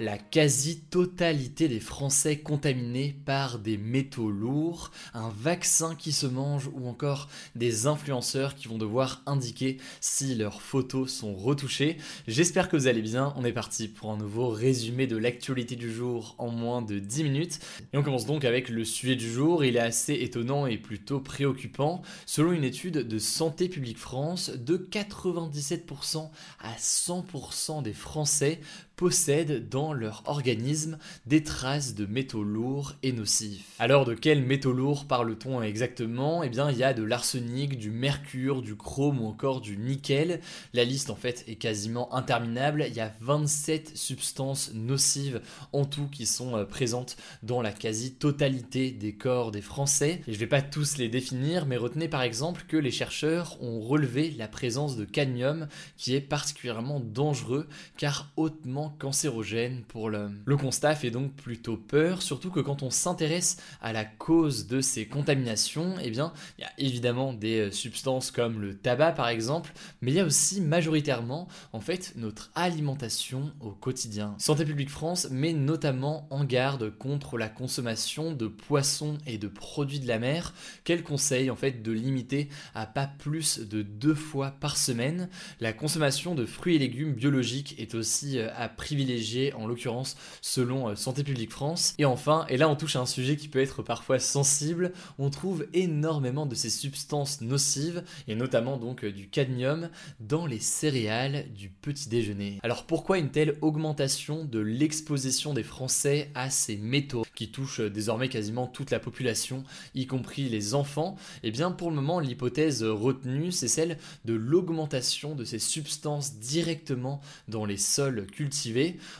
La quasi-totalité des Français contaminés par des métaux lourds, un vaccin qui se mange ou encore des influenceurs qui vont devoir indiquer si leurs photos sont retouchées. J'espère que vous allez bien, on est parti pour un nouveau résumé de l'actualité du jour en moins de 10 minutes. Et on commence donc avec le sujet du jour, il est assez étonnant et plutôt préoccupant. Selon une étude de Santé publique France, de 97% à 100% des Français possèdent dans leur organisme des traces de métaux lourds et nocifs. Alors de quels métaux lourds parle-t-on exactement? Eh bien il y a de l'arsenic, du mercure, du chrome ou encore du nickel. La liste en fait est quasiment interminable. Il y a 27 substances nocives en tout qui sont euh, présentes dans la quasi-totalité des corps des Français. Et je vais pas tous les définir, mais retenez par exemple que les chercheurs ont relevé la présence de cadmium qui est particulièrement dangereux car hautement cancérogène pour l'homme. Le constat fait donc plutôt peur, surtout que quand on s'intéresse à la cause de ces contaminations, eh bien, il y a évidemment des euh, substances comme le tabac par exemple, mais il y a aussi majoritairement en fait notre alimentation au quotidien. Santé publique France met notamment en garde contre la consommation de poissons et de produits de la mer, qu'elle conseille en fait de limiter à pas plus de deux fois par semaine. La consommation de fruits et légumes biologiques est aussi euh, à privilégié en l'occurrence selon euh, Santé publique France. Et enfin, et là on touche à un sujet qui peut être parfois sensible, on trouve énormément de ces substances nocives, et notamment donc euh, du cadmium, dans les céréales du petit déjeuner. Alors pourquoi une telle augmentation de l'exposition des Français à ces métaux qui touchent euh, désormais quasiment toute la population, y compris les enfants? Eh bien pour le moment l'hypothèse retenue c'est celle de l'augmentation de ces substances directement dans les sols cultivés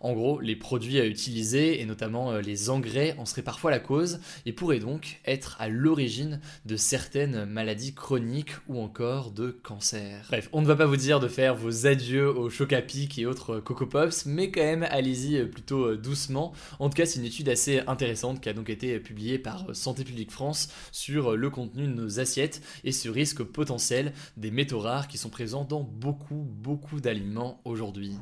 en gros, les produits à utiliser, et notamment euh, les engrais, en seraient parfois la cause, et pourraient donc être à l'origine de certaines maladies chroniques ou encore de cancer. Bref, on ne va pas vous dire de faire vos adieux aux choc et autres Coco Pops, mais quand même, allez-y euh, plutôt euh, doucement. En tout cas, c'est une étude assez intéressante qui a donc été publiée par Santé publique France sur le contenu de nos assiettes et ce risque potentiel des métaux rares qui sont présents dans beaucoup, beaucoup d'aliments aujourd'hui.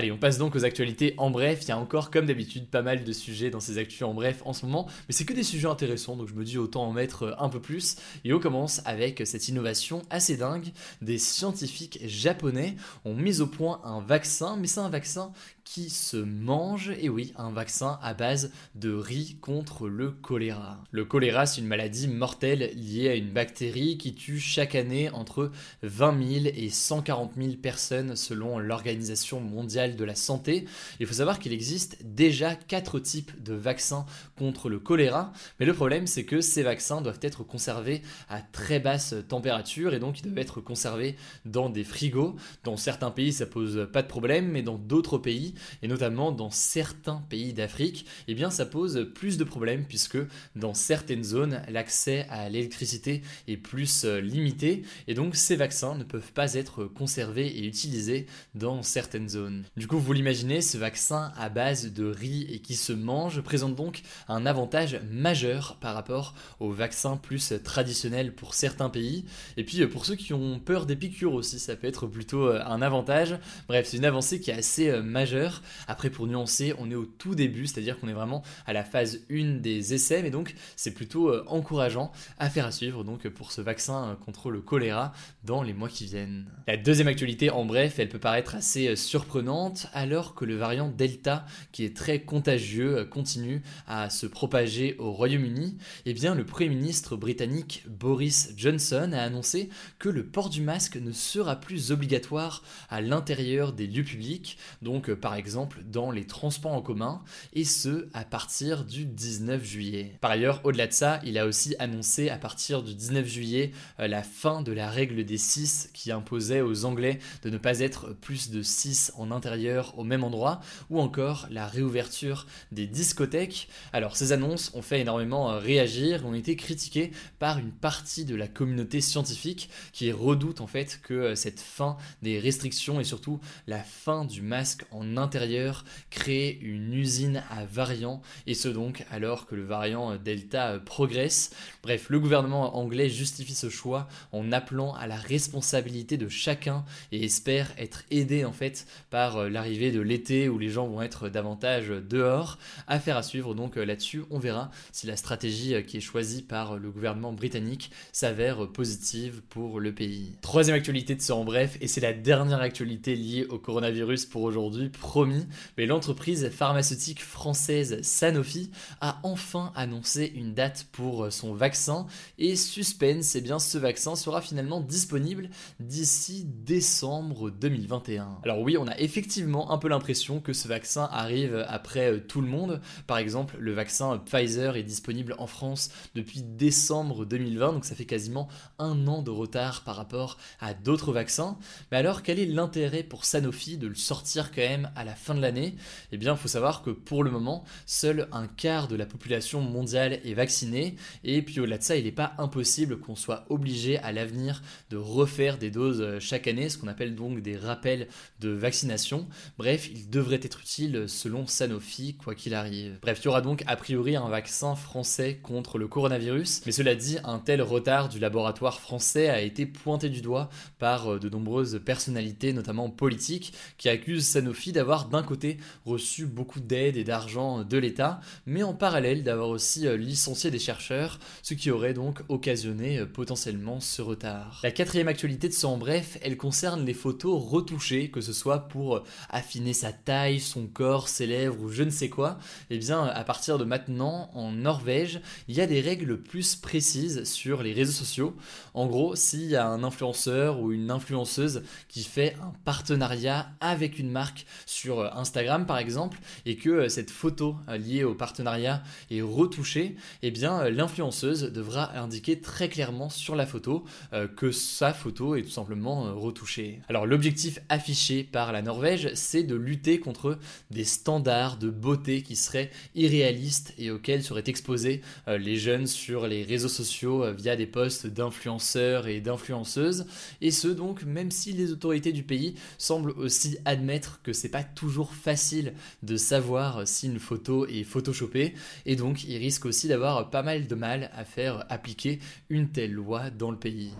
Allez, on passe donc aux actualités en bref. Il y a encore, comme d'habitude, pas mal de sujets dans ces actus en bref en ce moment, mais c'est que des sujets intéressants, donc je me dis autant en mettre euh, un peu plus. Et on commence avec cette innovation assez dingue. Des scientifiques japonais ont mis au point un vaccin, mais c'est un vaccin qui se mange, et oui, un vaccin à base de riz contre le choléra. Le choléra, c'est une maladie mortelle liée à une bactérie qui tue chaque année entre 20 000 et 140 000 personnes selon l'Organisation mondiale de la santé. Il faut savoir qu'il existe déjà quatre types de vaccins contre le choléra, mais le problème c'est que ces vaccins doivent être conservés à très basse température et donc ils doivent être conservés dans des frigos. Dans certains pays ça pose pas de problème, mais dans d'autres pays et notamment dans certains pays d'Afrique, eh bien ça pose plus de problèmes puisque dans certaines zones, l'accès à l'électricité est plus euh, limité et donc ces vaccins ne peuvent pas être conservés et utilisés dans certaines zones. Du coup, vous l'imaginez, ce vaccin à base de riz et qui se mange présente donc un avantage majeur par rapport aux vaccins plus traditionnels pour certains pays. Et puis pour ceux qui ont peur des piqûres aussi, ça peut être plutôt euh, un avantage. Bref, c'est une avancée qui est assez euh, majeure Après, pour nuancer, on est au tout début, c'est-à-dire qu'on est vraiment à la phase 1 des essais, mais donc c'est plutôt euh, encourageant à faire à suivre donc pour ce vaccin contre le choléra dans les mois qui viennent. La deuxième actualité, en bref, elle peut paraître assez euh, surprenante alors que le variant Delta, qui est très contagieux, euh, continue à se propager au Royaume-Uni. Eh bien, le Premier ministre britannique Boris Johnson a annoncé que le port du masque ne sera plus obligatoire à l'intérieur des lieux publics, donc par exemple dans les transports en commun, et ce à partir du 19 juillet. Par ailleurs, au-delà de ça, il a aussi annoncé à partir du 19 juillet euh, la fin de la règle des 6 qui imposait aux Anglais de ne pas être plus de 6 en intérieur au même endroit, ou encore la réouverture des discothèques. Alors ces annonces ont fait énormément euh, réagir, ont été critiquées par une partie de la communauté scientifique qui redoute en fait que euh, cette fin des restrictions et surtout la fin du masque en intérieur crée une usine à variants et ce donc alors que le variant Delta progresse. Bref, le gouvernement anglais justifie ce choix en appelant à la responsabilité de chacun et espère être aidé en fait par euh, l'arrivée de l'été où les gens vont être davantage dehors. Affaire à suivre donc euh, là-dessus, on verra si la stratégie euh, qui est choisie par le gouvernement britannique s'avère positive pour le pays. Troisième actualité de ce en bref, et c'est la dernière actualité liée au coronavirus pour aujourd'hui, promis, mais l'entreprise pharmaceutique française Sanofi a enfin annoncé une date pour son vaccin et suspense, eh bien ce vaccin sera finalement disponible d'ici décembre 2021. Alors oui, on a effectivement un peu l'impression que ce vaccin arrive après euh, tout le monde. Par exemple, le vaccin Pfizer est disponible en France depuis décembre 2020, donc ça fait quasiment un an de retard par rapport à d'autres vaccins. Mais alors, quel est l'intérêt pour Sanofi de le sortir quand même à la fin de l'année Eh bien, il faut savoir que pour le moment, seul un quart de la population mondiale est vaccinée, et puis au-delà de ça, il n'est pas impossible qu'on soit obligé à l'avenir de refaire des doses euh, chaque année, ce qu'on appelle donc des rappels de vaccination. Bref, il devrait être utile selon Sanofi, quoi qu'il arrive. Bref, il y aura donc a priori un vaccin français contre le coronavirus, mais cela dit, un tel retard du laboratoire français a été pointé du doigt par euh, de nombreuses personnalités, notamment politiques, qui accusent Sanofi d'avoir d'un côté reçu beaucoup d'aide et d'argent de l'État, mais en parallèle d'avoir aussi euh, licencié des chercheurs, ce qui aurait donc occasionné euh, potentiellement ce retard. La quatrième actualité de ce en bref, elle concerne les photos retouchées, que ce soit pour euh, affiner sa taille, son corps, ses lèvres ou je ne sais quoi. Et eh bien, à partir de maintenant, en Norvège, il y a des règles plus précises sur les réseaux sociaux. En gros, s'il y a un influenceur ou une influenceuse qui fait un partenariat avec une marque sur euh, Instagram par exemple, et que cette photo liée au partenariat est retouchée, eh bien l'influenceuse devra indiquer très clairement sur la photo euh, que sa photo est tout simplement euh, retouchée. Alors l'objectif affiché par la Norvège, c'est de lutter contre des standards de beauté qui seraient irréalistes et auxquels seraient exposés euh, les jeunes sur les réseaux sociaux via des posts d'influenceurs et d'influenceuses. Et ce donc même si les autorités du pays semblent aussi admettre que c'est pas toujours facile de savoir si une photo est photoshopée et donc ils risquent aussi d'avoir pas mal de mal à faire appliquer une telle loi dans le pays.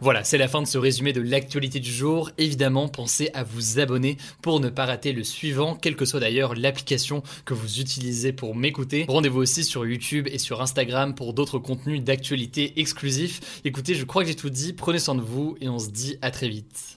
Voilà, c'est la fin de ce résumé de l'actualité du jour. Évidemment, pensez à vous abonner pour ne pas rater le suivant, quelle que soit d'ailleurs l'application que vous utilisez pour m'écouter. Rendez-vous aussi sur YouTube et sur Instagram pour d'autres contenus d'actualité exclusifs. Écoutez, je crois que j'ai tout dit, prenez soin de vous et on se dit à très vite.